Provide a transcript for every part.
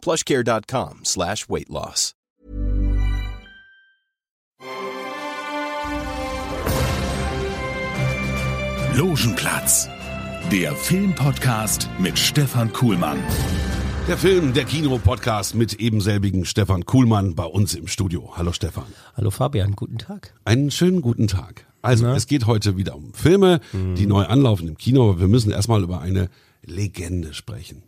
plushcare.com slash weight loss. Logenplatz, der Filmpodcast mit Stefan Kuhlmann. Der Film, der Kino-Podcast mit ebenselbigen Stefan Kuhlmann bei uns im Studio. Hallo Stefan. Hallo Fabian, guten Tag. Einen schönen guten Tag. Also, Na? es geht heute wieder um Filme, die neu anlaufen im Kino, aber wir müssen erstmal über eine Legende sprechen.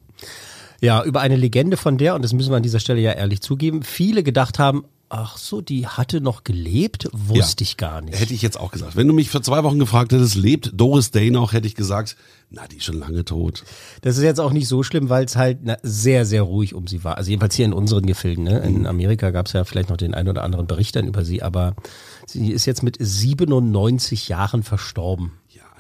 Ja, über eine Legende von der, und das müssen wir an dieser Stelle ja ehrlich zugeben, viele gedacht haben, ach so, die hatte noch gelebt, wusste Ja. ich gar nicht. Hätte ich jetzt auch gesagt. Wenn du mich vor zwei Wochen gefragt hättest, lebt Doris Day noch, hätte ich gesagt, na, die ist schon lange tot. Das ist jetzt auch nicht so schlimm, weil es halt na, sehr, sehr ruhig um sie war. Also jedenfalls hier in unseren Gefilden. Ne? In Amerika gab es ja vielleicht noch den einen oder anderen Bericht dann über sie, aber sie ist jetzt mit 97 Jahren verstorben.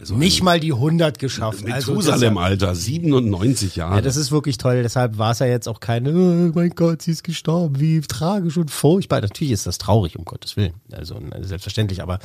Also Nicht mal die 100 geschafft. Also das- Methusalem-Alter, 97 Jahre. Ja, das ist wirklich toll. Deshalb war es ja jetzt auch keine, oh mein Gott, sie ist gestorben, wie tragisch und furchtbar. Natürlich ist das traurig, um Gottes Willen. Also äh, selbstverständlich, aber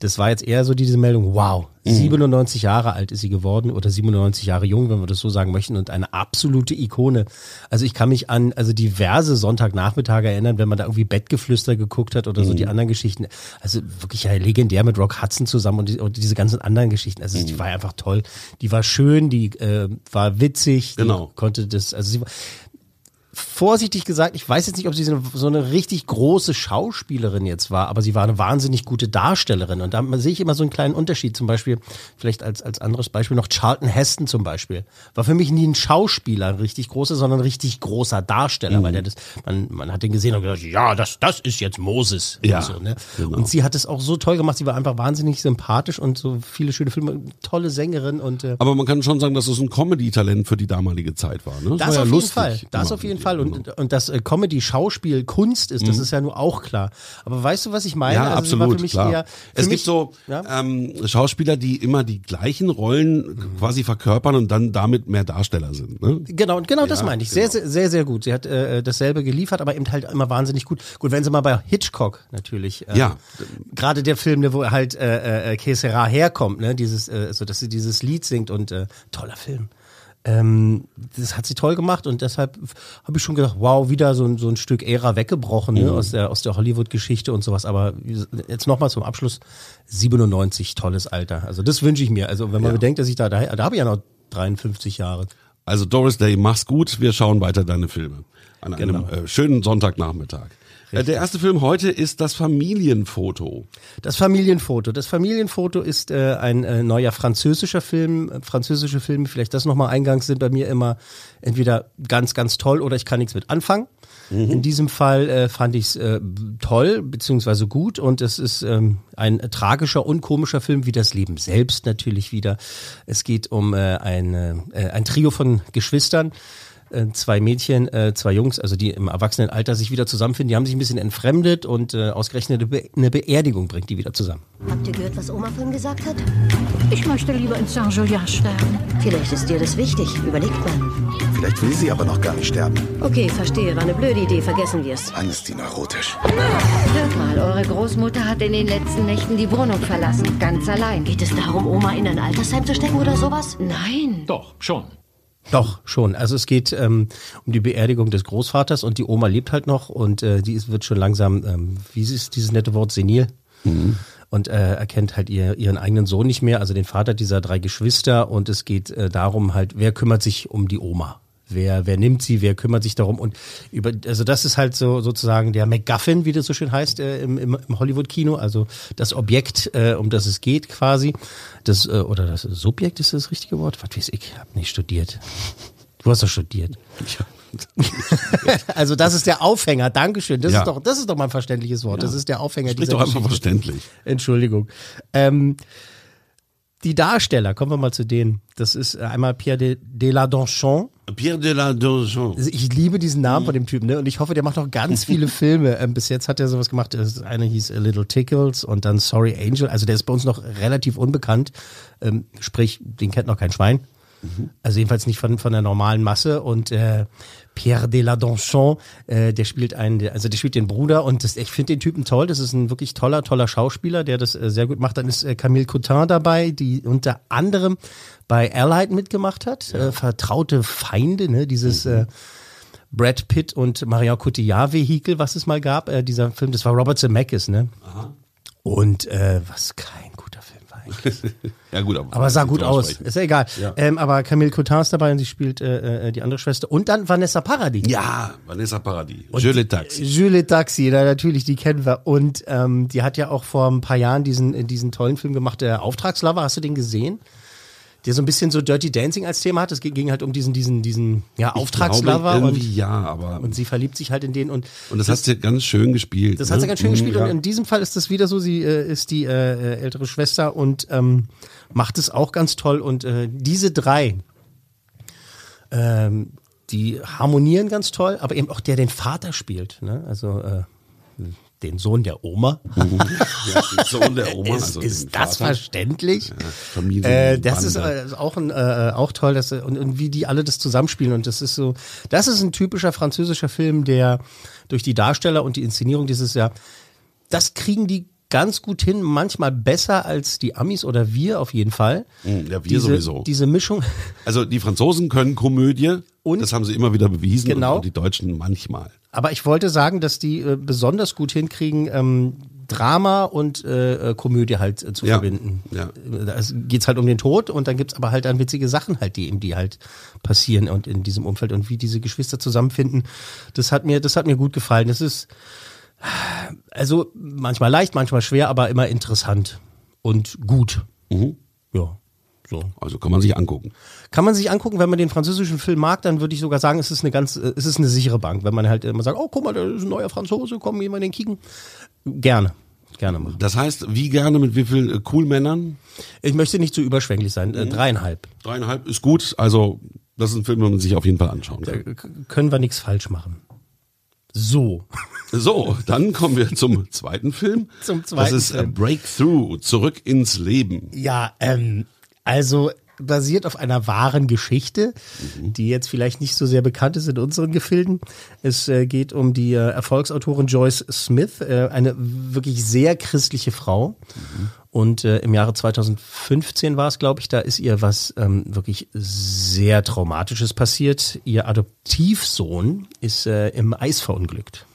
das war jetzt eher so diese Meldung, wow, 97 Jahre alt ist sie geworden oder 97 Jahre jung, wenn wir das so sagen möchten und eine absolute Ikone. Also ich kann mich an also diverse Sonntagnachmittage erinnern, wenn man da irgendwie Bettgeflüster geguckt hat oder so die anderen Geschichten. Also wirklich ja legendär mit Rock Hudson zusammen und, die, und diese ganzen anderen Geschichten. Also die war einfach toll. Die war schön, die äh, war witzig, Genau. konnte das, also sie war, vorsichtig gesagt, ich weiß jetzt nicht, ob sie so eine, richtig große Schauspielerin jetzt war, aber sie war eine wahnsinnig gute Darstellerin. Und da sehe ich immer so einen kleinen Unterschied. Zum Beispiel, vielleicht als, als anderes Beispiel noch Charlton Heston zum Beispiel. War für mich nie ein Schauspieler, ein richtig großer, sondern ein richtig großer Darsteller, weil der das, man, man hat den gesehen und gedacht, ja, das, das ist jetzt Moses. Ja, und, so, ne? genau. und sie hat es auch so toll gemacht. Sie war einfach wahnsinnig sympathisch und so viele schöne Filme, tolle Sängerin und äh, aber man kann schon sagen, dass es ein Comedy-Talent für die damalige Zeit war. Ne? Das war ja auf jeden lustig Fall. Das auf jeden mit Fall. Und, genau. und dass äh, Comedy Schauspiel Kunst ist, das ist ja nur auch klar. Aber weißt du, was ich meine? Ja, Also absolut, klar. Eher, es mich, gibt so ja? ähm, Schauspieler, die immer die gleichen Rollen quasi verkörpern und dann damit mehr Darsteller sind. Ne? Genau, und genau das Ja, meine ich. Sehr, genau. sehr, sehr, sehr gut. Sie hat äh, dasselbe geliefert, aber eben halt immer wahnsinnig gut. Gut, wenn sie mal bei Hitchcock natürlich. Äh, Ja. Gerade der Film, wo halt äh, äh, Que Sera herkommt, ne, dieses, äh, so dass sie dieses Lied singt und äh, toller Film. Ähm, das hat sie toll gemacht und deshalb habe ich schon gedacht, wow, wieder so ein, so ein Stück Ära weggebrochen ne, aus der, aus der Hollywood-Geschichte und sowas. Aber jetzt nochmal zum Abschluss, 97, tolles Alter. Also das wünsche ich mir. Also wenn man Ja. bedenkt, dass ich da, da, da habe ich ja noch 53 Jahre. Also Doris Day, mach's gut. Wir schauen weiter deine Filme an einem Genau. äh, schönen Sonntagnachmittag. Äh, der erste Film heute ist das Familienfoto. Das Familienfoto. Das Familienfoto ist äh, ein äh, neuer französischer Film. Französische Filme, vielleicht das nochmal eingangs, sind bei mir immer entweder ganz, ganz toll oder ich kann nichts mit anfangen. In diesem Fall äh, fand ich es äh, toll beziehungsweise gut und es ist ähm, ein tragischer und komischer Film, wie das Leben selbst natürlich wieder. Es geht um äh, eine, äh, ein Trio von Geschwistern, zwei Mädchen, äh, zwei Jungs, also die im Erwachsenenalter sich wieder zusammenfinden. Die haben sich ein bisschen entfremdet und äh, ausgerechnet eine, Be eine Beerdigung bringt die wieder zusammen. Habt ihr gehört, was Oma vorhin gesagt hat? Ich möchte lieber in Saint-Julien sterben. Vielleicht ist dir das wichtig. Überlegt mal. Vielleicht will sie aber noch gar nicht sterben. Okay, verstehe. War eine blöde Idee. Vergessen wir's. Dann ist die neurotisch. Hört mal, eure Großmutter hat in den letzten Nächten die Wohnung verlassen. Ganz allein. Geht es darum, Oma in ein Altersheim zu stecken oder sowas? Nein. Doch, schon. Doch, schon. Also es geht ähm, um die Beerdigung des Großvaters und die Oma lebt halt noch und äh, die ist, wird schon langsam, ähm, wie ist dieses nette Wort, senil. Und äh, erkennt halt ihr, ihren eigenen Sohn nicht mehr, also den Vater dieser drei Geschwister. Und es geht äh, darum halt, wer kümmert sich um die Oma? Wer, wer nimmt sie, wer kümmert sich darum? Und über, also das ist halt so sozusagen der MacGuffin, wie das so schön heißt äh, im, im, im Hollywood-Kino, also das Objekt, äh, um das es geht quasi. Das, äh, oder das Subjekt ist das richtige Wort? Was weiß ich, hab nicht studiert. Du hast doch studiert. also das ist der Aufhänger, Dankeschön. Das Ja. ist doch, das ist doch mal ein verständliches Wort. Das ist der Aufhänger Sprich doch einfach Geschichte. verständlich. Entschuldigung. Ähm, die Darsteller, kommen wir mal zu denen. Das ist einmal Pierre de, de la Donchon, Pierre de la Donjon. Also ich liebe diesen Namen von dem Typen, ne? Und ich hoffe, der macht noch ganz viele Filme. Ähm, bis jetzt hat er sowas gemacht. Das eine hieß A Little Tickles und dann Sorry Angel. Also der ist bei uns noch relativ unbekannt. Ähm, sprich, den kennt noch kein Schwein. Also jedenfalls nicht von, von der normalen Masse. Und äh, Pierre de la Donchon, äh, der spielt einen, also der spielt den Bruder und das, ich finde den Typen toll. Das ist ein wirklich toller, toller Schauspieler, der das äh, sehr gut macht. Dann ist äh, Camille Cotin dabei, die unter anderem bei Allied mitgemacht hat. Äh, Vertraute Feinde, ne? Dieses äh, Brad Pitt und Marion Cotillard Vehikel, was es mal gab. Äh, dieser Film, das war Robert Zemeckis, ne? Und äh, was kein eigentlich. Ja gut, Aber sah gut aus. Ist ja egal. Ja. Ähm, aber Camille Cotin ist dabei und sie spielt äh, äh, die andere Schwester. Und dann Vanessa Paradis. Ja, Vanessa Paradis. Je le taxi. Jules Taxi, na, natürlich, die kennen wir. Und ähm, die hat ja auch vor ein paar Jahren diesen, diesen tollen Film gemacht, der Auftragslover. Hast du den gesehen? Der so ein bisschen so Dirty Dancing als Thema hat. Es ging halt um diesen, diesen, diesen ja, Auftragslover. glaube, Und, ja, aber. und sie verliebt sich halt in den. Und Und das, hast du ganz schön gespielt. Das ne? hat sie ganz schön gespielt Mhm, und ja. in diesem Fall ist das wieder so, sie äh, ist die äh, äh, ältere Schwester und ähm, macht es auch ganz toll und äh, diese drei, ähm, die harmonieren ganz toll, aber eben auch der den Vater spielt, ne? also äh, den Sohn der Oma. ja, den Sohn der Oma. ist also ist das Vater. verständlich? Familien, Äh, das ist Bande. äh, auch, ein, äh, auch toll, dass, und, und wie die alle das zusammenspielen. Und das ist so, das ist ein typischer französischer Film, der durch die Darsteller und die Inszenierung dieses Jahr, das kriegen die ganz gut hin, manchmal besser als die Amis oder wir auf jeden Fall. Mhm, ja, wir diese, sowieso. Diese Mischung, Also die Franzosen können Komödie. Und? das haben sie immer wieder bewiesen. Genau. Und die Deutschen manchmal. Aber ich wollte sagen, dass die äh, besonders gut hinkriegen, ähm, Drama und äh, äh, Komödie halt äh, zu Ja, verbinden. ja. Da geht's halt um den Tod und dann gibt's aber halt dann witzige Sachen halt, die eben die halt passieren und in diesem Umfeld und wie diese Geschwister zusammenfinden. Das hat mir, das hat mir gut gefallen. Das ist also manchmal leicht, manchmal schwer, aber immer interessant und gut. Mhm. Ja, so. Also kann man sich angucken. Kann man sich angucken, wenn man den französischen Film mag, dann würde ich sogar sagen, es ist eine ganz, äh, es ist eine sichere Bank. Wenn man halt immer sagt, oh, guck mal, da ist ein neuer Franzose, komm, gehen wir den kicken. Gerne, gerne machen. Das heißt, wie gerne mit wie vielen äh, Cool-Männern? Ich möchte nicht zu überschwänglich sein, Mhm. äh, dreieinhalb. Dreieinhalb ist gut. Also das ist ein Film, den man sich auf jeden Fall anschauen kann. K können wir nichts falsch machen. So. So, dann kommen wir zum zweiten Film. Zum zweiten Das ist äh, Film. Breakthrough, zurück ins Leben. Ja, ähm, also basiert auf einer wahren Geschichte, die jetzt vielleicht nicht so sehr bekannt ist in unseren Gefilden. Es äh, geht um die äh, Erfolgsautorin Joyce Smith, äh, eine wirklich sehr christliche Frau. Und äh, im Jahre 2015 war es, glaube ich, da ist ihr was ähm, wirklich sehr Traumatisches passiert. Ihr Adoptivsohn ist äh, im Eis verunglückt.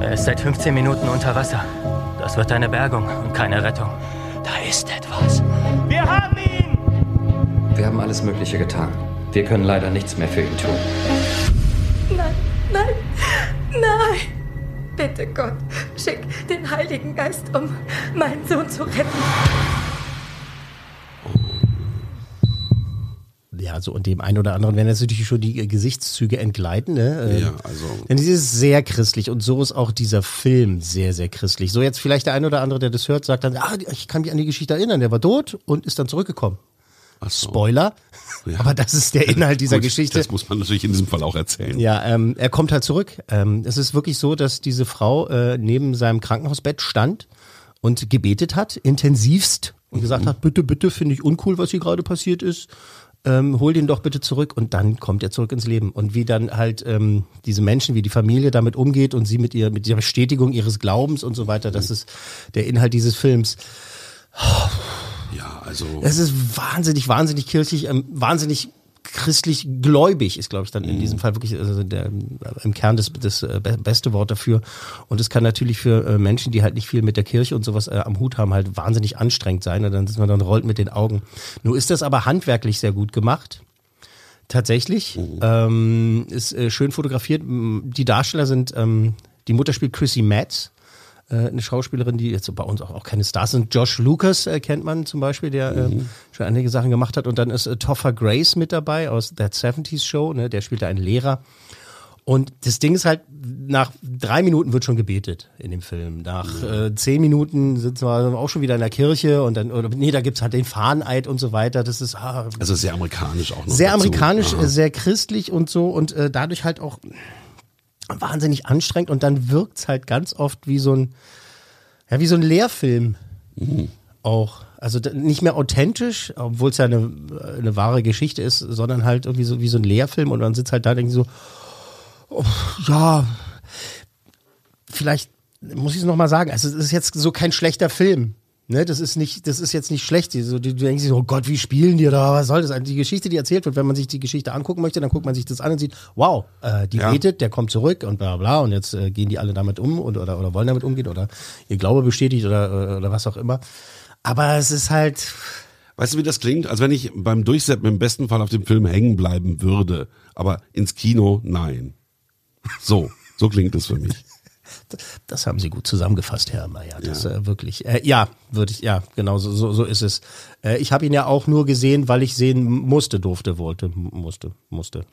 Er ist seit 15 Minuten unter Wasser. Das wird eine Bergung und keine Rettung. Da ist etwas. Wir haben ihn! Wir haben alles Mögliche getan. Wir können leider nichts mehr für ihn tun. Nein, nein, nein. Bitte Gott, schick den Heiligen Geist, um meinen Sohn zu retten. Ja, so und dem einen oder anderen werden jetzt natürlich schon die äh, Gesichtszüge entgleiten. Ne? Ähm, Ja, also Denn sie ist sehr christlich und so ist auch dieser Film sehr, sehr christlich. So jetzt vielleicht der ein oder andere, der das hört, sagt dann, ah, ich kann mich an die Geschichte erinnern, der war tot und ist dann zurückgekommen. so. Spoiler. Ja. Aber das ist der Inhalt dieser Gut, Geschichte. Das muss man natürlich in diesem Fall auch erzählen. Ja, ähm, er kommt halt zurück. Ähm, es ist wirklich so, dass diese Frau äh, neben seinem Krankenhausbett stand und gebetet hat, intensivst und gesagt hat, bitte, bitte, finde ich uncool, was hier gerade passiert ist. Ähm, hol den doch bitte zurück und dann kommt er zurück ins Leben. Und wie dann halt ähm, diese Menschen, wie die Familie damit umgeht und sie mit ihr, mit der Bestätigung ihres Glaubens und so weiter, das ist der Inhalt dieses Films. Ja, also Es ist wahnsinnig, wahnsinnig kirchlich, ähm, wahnsinnig christlich gläubig ist, glaube ich, dann in diesem Fall wirklich also der, im Kern das, das äh, be- beste Wort dafür. Und es kann natürlich für äh, Menschen, die halt nicht viel mit der Kirche und sowas äh, am Hut haben, halt wahnsinnig anstrengend sein. Und dann ist man dann rollt mit den Augen. Nur ist das aber handwerklich sehr gut gemacht. Tatsächlich. Ähm, ist äh, schön fotografiert. Die Darsteller sind, ähm, die Mutter spielt Chrissy Metz äh, eine Schauspielerin, die jetzt bei uns auch, auch keine Stars sind. Josh Lucas äh, kennt man zum Beispiel, der äh, schon einige Sachen gemacht hat. Und dann ist äh, Topher Grace mit dabei aus That 70s Show, ne? der spielt da einen Lehrer. Und das Ding ist halt, nach drei Minuten wird schon gebetet in dem Film. Nach äh, zehn Minuten sind wir auch schon wieder in der Kirche und dann, oder nee, da gibt's halt den Fahneneid und so weiter. Das ist ah, Also sehr amerikanisch auch noch. sehr dazu. amerikanisch, Aha. äh, sehr christlich und so und äh, dadurch halt auch wahnsinnig anstrengend und dann wirkt's halt ganz oft wie so ein, ja, wie so ein Lehrfilm auch. Also nicht mehr authentisch, obwohl es ja eine, eine wahre Geschichte ist, sondern halt irgendwie so wie so ein Lehrfilm und man sitzt halt da und denkt so, oh, ja, vielleicht muss ich es nochmal sagen, also es ist jetzt so kein schlechter Film. Ne, das ist nicht, das ist jetzt nicht schlecht. So, du, du denkst dir so, oh Gott, wie spielen die da? Was soll das? Also die Geschichte, die erzählt wird, wenn man sich die Geschichte angucken möchte, dann guckt man sich das an und sieht, wow, äh, die Ja. betet, der kommt zurück und bla bla und jetzt äh, gehen die alle damit um und, oder, oder wollen damit umgehen oder ihr Glaube bestätigt oder, oder was auch immer. Aber es ist halt, Weißt du, wie das klingt? Als wenn ich beim Durchsetzen im besten Fall auf dem Film hängen bleiben würde. Aber ins Kino, nein. So, so klingt es für mich. Das haben Sie gut zusammengefasst, Herr Mayer. Das äh, wirklich. Äh, ja, würde ich. Ja, genau so, so, so ist es. Äh, ich habe ihn ja auch nur gesehen, weil ich sehen musste, durfte, wollte, musste, musste.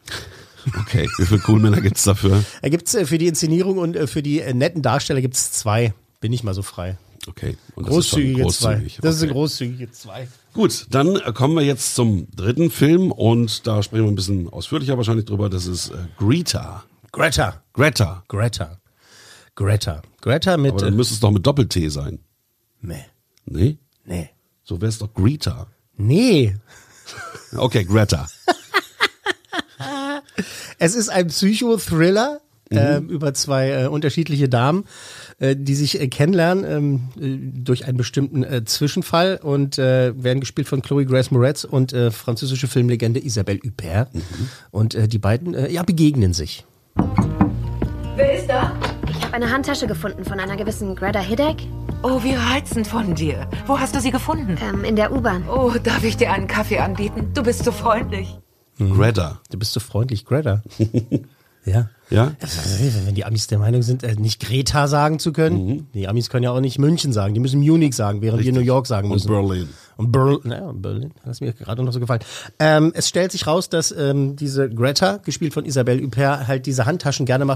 Okay, wie viele Coolmänner gibt's dafür? Da gibt's äh, für die Inszenierung und äh, für die äh, netten Darsteller gibt's zwei. Bin ich mal so frei. Okay. Und das ist schon Großzügige zwei. großzügig. Das ist Okay. eine großzügige zwei. Gut, dann äh, kommen wir jetzt zum dritten Film und da sprechen wir ein bisschen ausführlicher wahrscheinlich drüber. Das ist äh, Greta. Greta. Greta. Greta. Greta. Greta mit. Aber dann äh, müsste es doch mit Doppel-T sein. nee. Nee? Nee. So wäre es doch Greta. Nee. Okay, Greta. Es ist ein Psychothriller Mhm. ähm, über zwei äh, unterschiedliche Damen, äh, die sich äh, kennenlernen ähm, äh, durch einen bestimmten äh, Zwischenfall und äh, werden gespielt von Chloe Grace Moretz und äh, französische Filmlegende Isabelle Huppert. Mhm. Und äh, die beiden äh, ja, begegnen sich. Wer ist da? Habe eine Handtasche gefunden von einer gewissen Greta Hiddek Oh, wie reizend von dir. Wo hast du sie gefunden? ähm, in der U-Bahn. Oh, darf ich dir einen Kaffee anbieten? Du bist so freundlich. Greta. Du bist so freundlich, Greta. ja. Ja? Wenn wenn die Amis der Meinung sind, äh, nicht Greta sagen zu können, Mhm. die Amis können ja auch nicht München sagen, die müssen Munich sagen, während wir New York sagen Und müssen. Berlin. Und Berlin, naja, Berlin, das ist mir gerade noch so gefallen. Ähm, es stellt sich raus, dass ähm, diese Greta, gespielt von Isabelle Huppert, halt diese Handtaschen gerne mal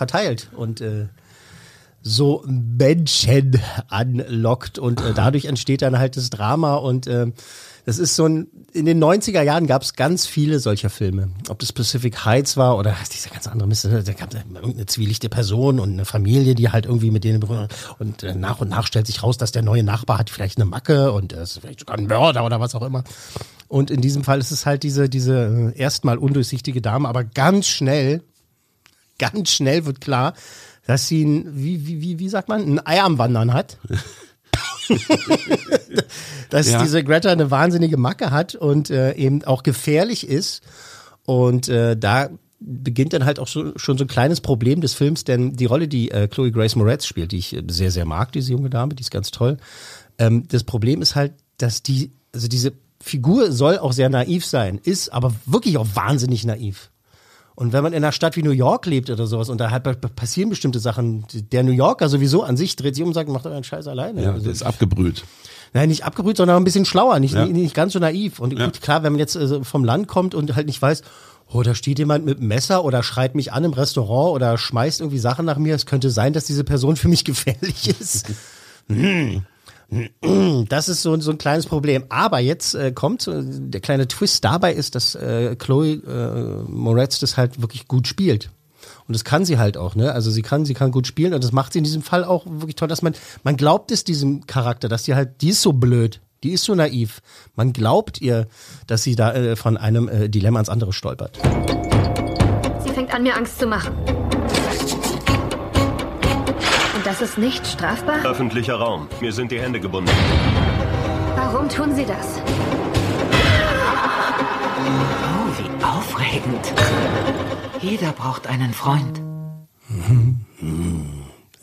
verteilt und äh, so Menschen anlockt und äh, dadurch entsteht dann halt das Drama und äh, das ist so ein, in den 90er Jahren gab es ganz viele solcher Filme. Ob das Pacific Heights war oder dieser ganz andere Mist, da gab es irgendeine zwielichte Person und eine Familie, die halt irgendwie mit denen berührt. und äh, nach und nach stellt sich raus, dass der neue Nachbar hat vielleicht eine Macke und er ist vielleicht sogar ein Mörder oder was auch immer. Und in diesem Fall ist es halt diese, diese äh, erstmal undurchsichtige Dame, aber ganz schnell ganz schnell wird klar, dass sie ein, wie, wie, wie, wie sagt man, ein Ei am Wandern hat. dass Ja. diese Greta eine wahnsinnige Macke hat und äh, eben auch gefährlich ist. Und äh, da beginnt dann halt auch so, schon so ein kleines Problem des Films, denn die Rolle, die äh, Chloe Grace Moretz spielt, die ich äh, sehr, sehr mag, diese junge Dame, die ist ganz toll. Ähm, das Problem ist halt, dass die, also diese Figur soll auch sehr naiv sein, ist aber wirklich auch wahnsinnig naiv. Und wenn man in einer Stadt wie New York lebt oder sowas und da halt passieren bestimmte Sachen, der New Yorker sowieso an sich dreht sich um und sagt, macht euren Scheiß alleine. Ja, Also- der ist abgebrüht. Nein, nicht abgebrüht, sondern ein bisschen schlauer, nicht, Ja. nicht, ganz so naiv. Und gut, klar, wenn man jetzt äh, vom Land kommt und halt nicht weiß, oh, da steht jemand mit Messer oder schreit mich an im Restaurant oder schmeißt irgendwie Sachen nach mir, es könnte sein, dass diese Person für mich gefährlich ist. Hm. Das ist so, so ein kleines Problem. Aber jetzt äh, kommt, äh, der kleine Twist dabei ist, dass äh, Chloe äh, Moretz das halt wirklich gut spielt. Und das kann sie halt auch, ne? Also sie kann, sie kann gut spielen und das macht sie in diesem Fall auch wirklich toll, dass man, man glaubt es diesem Charakter, dass die halt, die ist so blöd, die ist so naiv. Man glaubt ihr, dass sie da äh, von einem äh, Dilemma ins andere stolpert. Sie fängt an, mir Angst zu machen. Und das ist nicht strafbar? Öffentlicher Raum. Mir sind die Hände gebunden. Warum tun Sie das? aufregend. Jeder braucht einen Freund.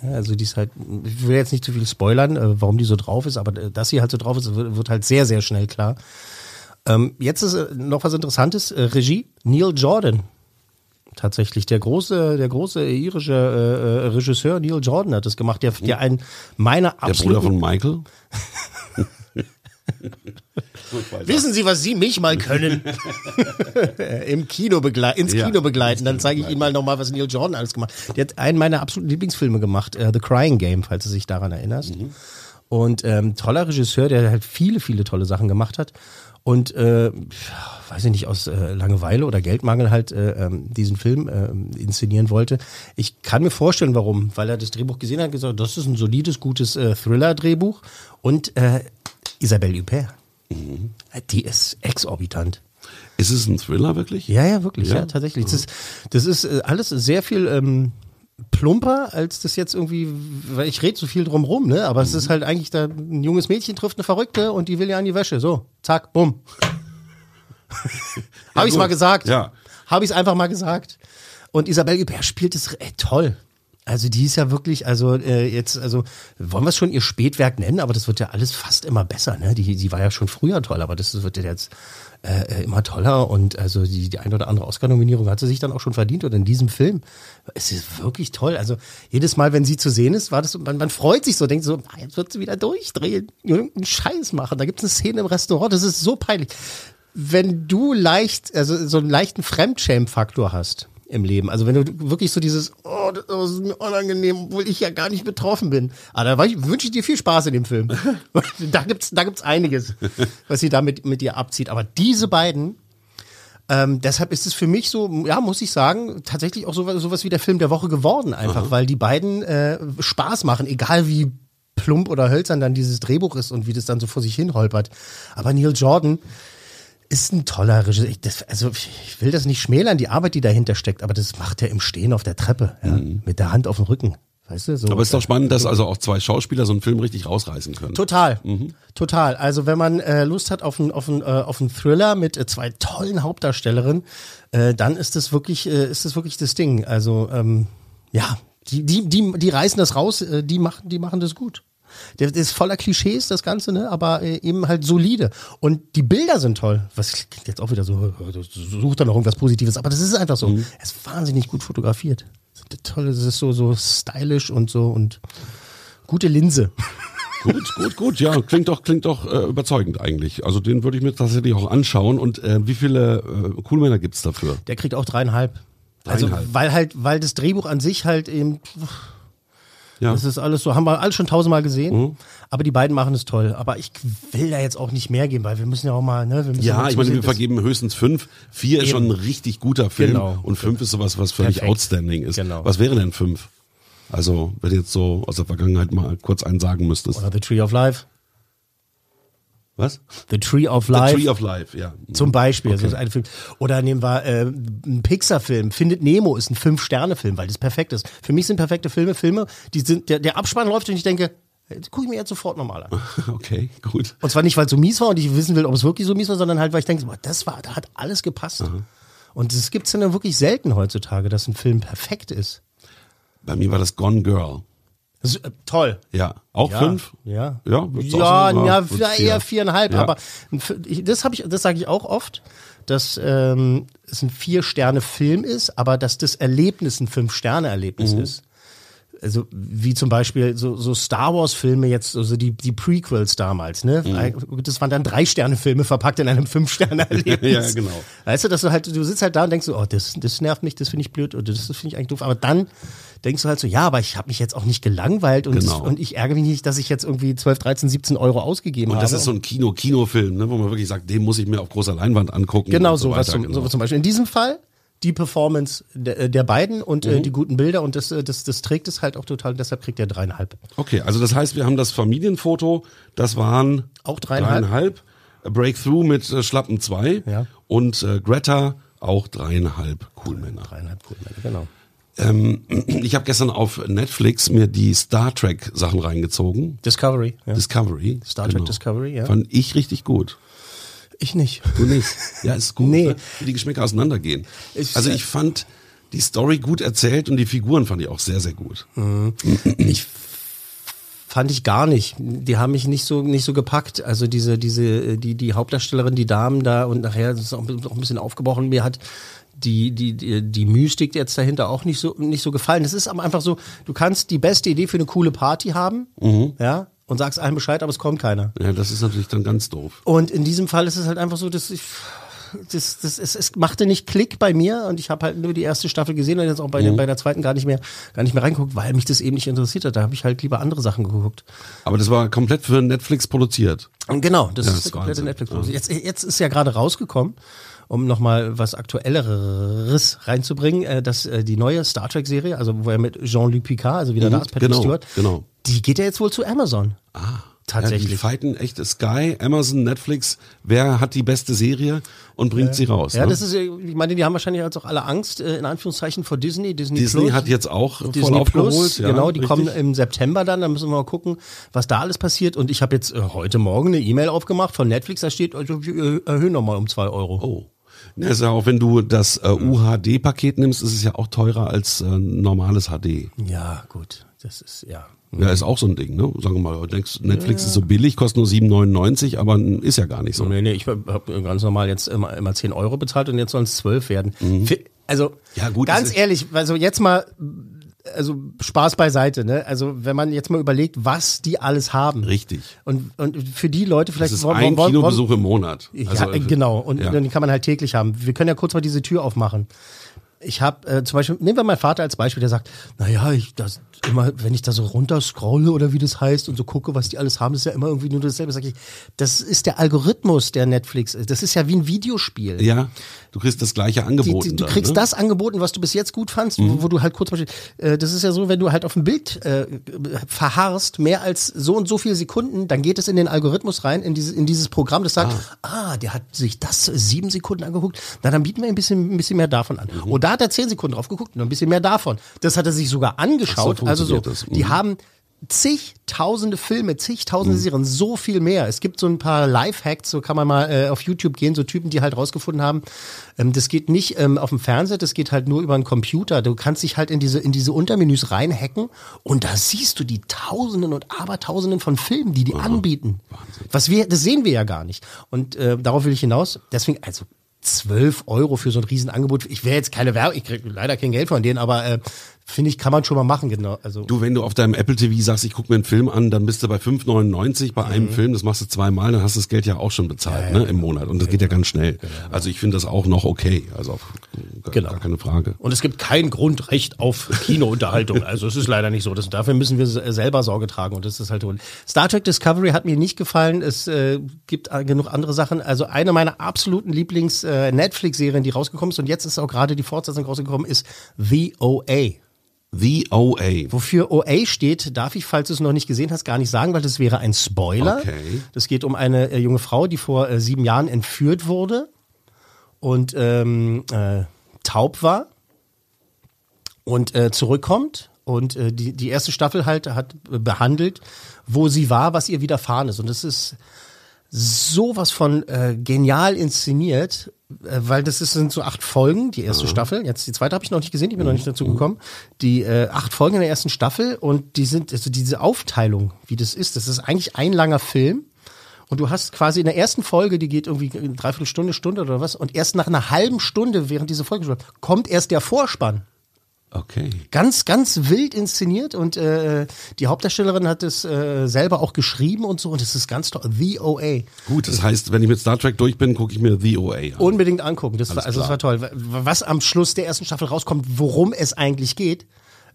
Also die ist halt, ich will jetzt nicht zu viel spoilern, äh, warum die so drauf ist, aber äh, dass sie halt so drauf ist, wird, halt sehr, sehr schnell klar. Ähm, jetzt ist äh, noch was Interessantes, Regie, Neil Jordan. Tatsächlich, der große, der große irische äh, äh, Regisseur Neil Jordan hat das gemacht, der, der einen meiner Der Bruder von Michael? Wissen Sie, was Sie mich mal können? Im Kino begleiten, ins Ja, Kino begleiten. Dann zeige ich Ihnen mal nochmal, was Neil Jordan alles gemacht hat. Der hat einen meiner absoluten Lieblingsfilme gemacht, äh, The Crying Game, falls du dich daran erinnerst. Und ähm, toller Regisseur, der halt viele, viele tolle Sachen gemacht hat. Und äh, weiß ich nicht, aus äh, Langeweile oder Geldmangel halt äh, ähm, diesen Film äh, inszenieren wollte. Ich kann mir vorstellen, warum. Weil er das Drehbuch gesehen hat und gesagt, das ist ein solides, gutes äh, Thriller-Drehbuch. Und äh, Isabelle Huppert. Die ist exorbitant. Ist es ein Thriller wirklich? Ja, ja, wirklich, ja, Ja? tatsächlich. Das ist, das ist alles sehr viel ähm, plumper, als das jetzt irgendwie, weil ich rede so viel drum rum, ne? Aber es ist halt eigentlich da, ein junges Mädchen trifft eine Verrückte und die will ja an die Wäsche. So, zack, bumm. Habe ich's gut. mal gesagt. Ja. Habe ich's einfach mal gesagt. Und Isabelle Huppert spielt es äh, toll. Also die ist ja wirklich, also äh, jetzt, also wollen wir es schon ihr Spätwerk nennen, aber das wird ja alles fast immer besser, ne? Die, die war ja schon früher toll, aber das wird ja jetzt äh, immer toller und also die, die ein oder andere Oscar-Nominierung hat sie sich dann auch schon verdient und in diesem Film es ist wirklich toll. Also jedes Mal, wenn sie zu sehen ist, war das, man, man freut sich so, denkt so, ah, jetzt wird sie wieder durchdrehen, irgendeinen Scheiß machen. Da gibt es eine Szene im Restaurant, das ist so peinlich. Wenn du leicht, also so einen leichten Fremdschämen-Faktor hast im Leben, also wenn du wirklich so dieses, oh, das ist mir unangenehm, obwohl ich ja gar nicht betroffen bin. Aber da war ich- wünsche ich dir viel Spaß in dem Film. da gibt's, da gibt's einiges, was sie da mit, mit dir abzieht. Aber diese beiden, ähm, deshalb ist es für mich so, ja, muss ich sagen, tatsächlich auch sowas, sowas wie der Film der Woche geworden, einfach, weil die beiden äh, Spaß machen, egal wie plump oder hölzern dann dieses Drehbuch ist und wie das dann so vor sich hin holpert. Aber Neil Jordan ist ein toller Regisseur. Ich, das, also ich will das nicht schmälern, die Arbeit, die dahinter steckt, aber das macht er im Stehen auf der Treppe, ja, mit der Hand auf dem Rücken. Weißt du, so. Aber es ist doch spannend, dass also auch zwei Schauspieler so einen Film richtig rausreißen können. Total, total. Also wenn man äh, Lust hat auf einen auf einen, äh, auf einen Thriller mit äh, zwei tollen Hauptdarstellerinnen, äh, dann ist das wirklich äh, ist das wirklich das Ding. Also ähm, ja, die die die die reißen das raus, äh, die machen die machen das gut. Der, ist voller Klischees, das Ganze, ne? aber äh, eben halt solide. Und die Bilder sind toll. Was klingt jetzt auch wieder so, äh, sucht da noch irgendwas Positives, aber das ist einfach so. Er ist wahnsinnig gut fotografiert. Das ist toll, das ist so, so stylisch und so und gute Linse. Gut, gut, gut. Ja, klingt doch, klingt doch äh, überzeugend eigentlich. Also den würde ich mir tatsächlich auch anschauen. Und äh, wie viele äh, Coolmänner gibt's dafür? Der kriegt auch dreieinhalb. Also, Dreieinhalb. weil halt, weil das Drehbuch an sich halt eben, Ja. das ist alles so, haben wir alles schon tausendmal gesehen, Mhm. aber die beiden machen es toll. Aber ich will da jetzt auch nicht mehr geben, weil wir müssen ja auch mal, ne, wir müssen Ja, mal ich meine, wir vergeben höchstens fünf. Vier ist Eben. schon ein richtig guter Film. Genau. Und fünf ist sowas, was völlig Perfekt. outstanding ist. Genau. Was wäre denn fünf? Also, wenn du jetzt so aus der Vergangenheit mal kurz einen sagen müsstest. Oder The Tree of Life. Was? The Tree of The Life. Tree of Life, ja. Zum Beispiel. Okay. Also das ist ein Film. Oder nehmen wir äh, einen Pixar-Film. Findet Nemo ist ein Fünf-Sterne-Film, weil das perfekt ist. Für mich sind perfekte Filme Filme, die sind, der, der Abspann läuft und ich denke, jetzt gucke ich mir jetzt sofort nochmal an. Okay, gut. Und zwar nicht, weil es so mies war und ich wissen will, ob es wirklich so mies war, sondern halt, weil ich denke, das war, da hat alles gepasst. Und das gibt's dann wirklich selten heutzutage, dass ein Film perfekt ist. Bei mir war das Gone Girl. Äh, toll. Ja. Auch Ja, fünf? Ja. Ja, Ja, sagen, ja, vier. eher viereinhalb, Ja. aber das habe ich, das sage ich auch oft, dass ähm, es ein Vier-Sterne-Film ist, aber dass das Erlebnis ein Fünf-Sterne-Erlebnis Mhm. ist. Also wie zum Beispiel so, so Star Wars-Filme jetzt, also die, die Prequels damals, ne? Mhm. Das waren dann Drei-Sterne-Filme verpackt in einem Fünf-Sterne-Erlebnis. Ja, genau. Weißt du, dass du halt, du sitzt halt da und denkst so, oh, das, das nervt mich, das finde ich blöd oder das finde ich eigentlich doof. Aber dann denkst du halt so, ja, aber ich habe mich jetzt auch nicht gelangweilt und, Genau. und ich ärgere mich nicht, dass ich jetzt irgendwie 12, 13, 17 Euro ausgegeben Und habe. das ist so ein Kino-Kinofilm, ne, wo man wirklich sagt, den muss ich mir auf großer Leinwand angucken. Genau und so so, was zum, genau. so zum Beispiel. In diesem Fall die Performance der, der beiden und äh, Mhm. die guten Bilder und das, äh, das, das trägt es halt auch total, deshalb kriegt er dreieinhalb. Okay, also das heißt, wir haben das Familienfoto, das waren Auch dreieinhalb. dreieinhalb. Breakthrough mit äh, Schlappen zwei Ja. und äh, Greta auch dreieinhalb Coolmänner. Dreieinhalb cool, genau. Ähm, ich habe gestern auf Netflix mir die Star Trek Sachen reingezogen. Discovery. Ja. Discovery. Star Trek Discovery, ja. Fand ich richtig gut. Ich nicht. Du nicht. Ja, ist gut, Nee. ne? wie die Geschmäcker auseinandergehen. Ich- also ich fand die Story gut erzählt und die Figuren fand ich auch sehr, sehr gut. Mhm. Ich fand ich gar nicht. Die haben mich nicht so nicht so gepackt. Also diese diese die die Hauptdarstellerin, die Damen da und nachher ist es auch, auch ein bisschen aufgebrochen. Mir hat die die die, die Mystik jetzt dahinter auch nicht so nicht so gefallen. Es ist aber einfach so, du kannst die beste Idee für eine coole Party haben, Mhm. ja, und sagst allen Bescheid, aber es kommt keiner. Ja, das ist natürlich dann ganz doof. Und in diesem Fall ist es halt einfach so, dass ich das, das, es, es machte nicht Klick bei mir und ich habe halt nur die erste Staffel gesehen und jetzt auch bei, der, Mhm. bei der zweiten gar nicht mehr gar nicht mehr reingeguckt, weil mich das eben nicht interessiert hat. Da habe ich halt lieber andere Sachen geguckt. Aber das war komplett für Netflix produziert. Und genau, das Ja, ist der komplette. Netflix. Jetzt, jetzt ist ja gerade rausgekommen, um nochmal was Aktuelleres reinzubringen, äh, dass äh, die neue Star Trek-Serie, also wo er mit Jean-Luc Picard, also wieder Mhm, da ist, Patrick genau, Stewart, genau. die geht ja jetzt wohl zu Amazon. Ah. Tatsächlich. Ja, die fighten echt Sky, Amazon, Netflix. Wer hat die beste Serie und bringt sie raus? Ja, ne? das ist, ja- ich meine, die haben wahrscheinlich jetzt auch alle Angst, äh, in Anführungszeichen, vor Disney. Disney, Disney Plus. hat jetzt auch voll Disney aufgeholt. Plus, ja, genau, die richtig. kommen im September dann, da müssen wir mal gucken, was da alles passiert. Und ich habe jetzt äh, heute Morgen eine E-Mail aufgemacht von Netflix, da steht, also, wir erhöhen nochmal um zwei Euro. Oh. Ja, ist ja auch, wenn du das äh, UHD-Paket nimmst, ist es ja auch teurer als äh, normales HD. Ja, gut, das ist, ja. Ja, ist auch so ein Ding, ne? Sagen wir mal, denkst, Netflix ist so billig, kostet nur 7,99, aber ist ja gar nicht so. Nee, nee, ich habe ganz normal jetzt immer, immer 10 Euro bezahlt und jetzt sollen es 12 werden. Für- Also, Mhm. Ja, gut, ganz ehrlich, also jetzt mal, also Spaß beiseite, ne? Also wenn man jetzt mal überlegt, was die alles haben. Richtig. Und, und für die Leute vielleicht Das ist wollen- ein wollen- Kinobesuch im Monat. Ja, Also, genau. Und ja. den kann man halt täglich haben. Wir können ja kurz mal diese Tür aufmachen. Ich habe äh, zum Beispiel, nehmen wir meinen Vater als Beispiel, der sagt, naja, ich das immer, wenn ich da so runter scrolle oder wie das heißt und so gucke, was die alles haben, das ist ja immer irgendwie nur dasselbe. Sag ich, das ist der Algorithmus der Netflix. Das ist ja wie ein Videospiel. Ja, du kriegst das gleiche Die, angeboten. die, du dann, kriegst ne? das angeboten, was du bis jetzt gut fandst, Mhm. wo, wo du halt kurz, äh, das ist ja so, wenn du halt auf dem Bild äh, verharrst, mehr als so und so viele Sekunden, dann geht es in den Algorithmus rein, in, diese, in dieses Programm, das sagt, ah. der hat sich das sieben Sekunden angeguckt, na dann bieten wir ein bisschen, ein bisschen mehr davon an. Mhm. Und da hat er zehn Sekunden drauf geguckt, nur ein bisschen mehr davon. Das hat er sich sogar angeschaut, so, also so, das. die Mhm. haben zigtausende Filme, zigtausende Mhm. Serien, so viel mehr. Es gibt so ein paar Lifehacks, so kann man mal äh, auf YouTube gehen, so Typen, die halt rausgefunden haben, ähm, das geht nicht ähm, auf dem Fernseher, das geht halt nur über einen Computer. Du kannst dich halt in diese, in diese Untermenüs reinhacken und da siehst du die Tausenden und Abertausenden von Filmen, die die anbieten. Was wir, das sehen wir ja gar nicht. Und äh, darauf will ich hinaus. Deswegen, also 12 Euro für so ein Riesenangebot. Ich wäre jetzt keine Werbung, ich krieg leider kein Geld von denen, aber äh, finde ich, kann man schon mal machen, genau. Also Du, wenn du auf deinem Apple TV sagst, ich gucke mir einen Film an, dann bist du bei 5,99 bei Mhm. einem Film, das machst du zweimal, dann hast du das Geld ja auch schon bezahlt, ne, im Monat. Und das geht ja ganz schnell. Also ich finde das auch noch okay. Also auf, gar, Genau. gar keine Frage. Und es gibt kein Grundrecht auf Kinounterhaltung. Also es ist leider nicht so. Das, dafür müssen wir se- selber Sorge tragen. Und das ist halt so. Star Trek Discovery hat mir nicht gefallen. Es äh, gibt äh, genug andere Sachen. Also eine meiner absoluten Lieblings-Netflix-Serien, die rausgekommen ist, und jetzt ist auch gerade die Fortsetzung rausgekommen, ist The OA. The OA. Wofür OA steht, darf ich, falls du es noch nicht gesehen hast, gar nicht sagen, weil das wäre ein Spoiler. Okay. Das geht um eine äh, junge Frau, die vor äh, sieben Jahren entführt wurde und ähm, äh, taub war und äh, zurückkommt. Und äh, die, die erste Staffel halt hat behandelt, wo sie war, was ihr widerfahren ist. Und es ist sowas von äh, genial inszeniert, weil das ist, sind so acht Folgen, die erste Staffel. Jetzt die zweite habe ich noch nicht gesehen, ich bin noch nicht dazu gekommen. Die äh, acht Folgen in der ersten Staffel und die sind, also diese Aufteilung, wie das ist, das ist eigentlich ein langer Film. Und du hast quasi in der ersten Folge, die geht irgendwie eine Dreiviertelstunde, Stunde oder was, und erst nach einer halben Stunde, während diese Folge kommt erst der Vorspann. Okay. Ganz, ganz wild inszeniert und äh, die Hauptdarstellerin hat es äh, selber auch geschrieben und so und es ist ganz toll. The OA. Gut, das heißt, wenn ich mit Star Trek durch bin, gucke ich mir The OA an. Unbedingt angucken. Das war, also das war toll. Was am Schluss der ersten Staffel rauskommt, worum es eigentlich geht.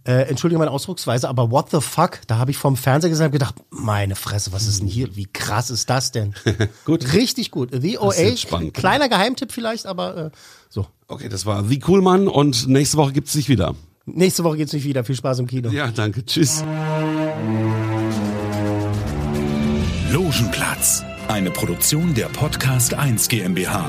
Äh, Entschuldige meine Ausdrucksweise, aber what the fuck? Da habe ich vom Fernseher gesessen und gedacht, meine Fresse, was ist denn hier? Wie krass ist das denn? gut. Richtig gut. The OA, spannend. kleiner Geheimtipp vielleicht, aber äh, so. Okay, das war The Coolmann und nächste Woche gibt's dich wieder. Nächste Woche geht's nicht wieder. Viel Spaß im Kino. Ja, danke. Tschüss. Logenplatz, eine Produktion der Podcast 1 GmbH.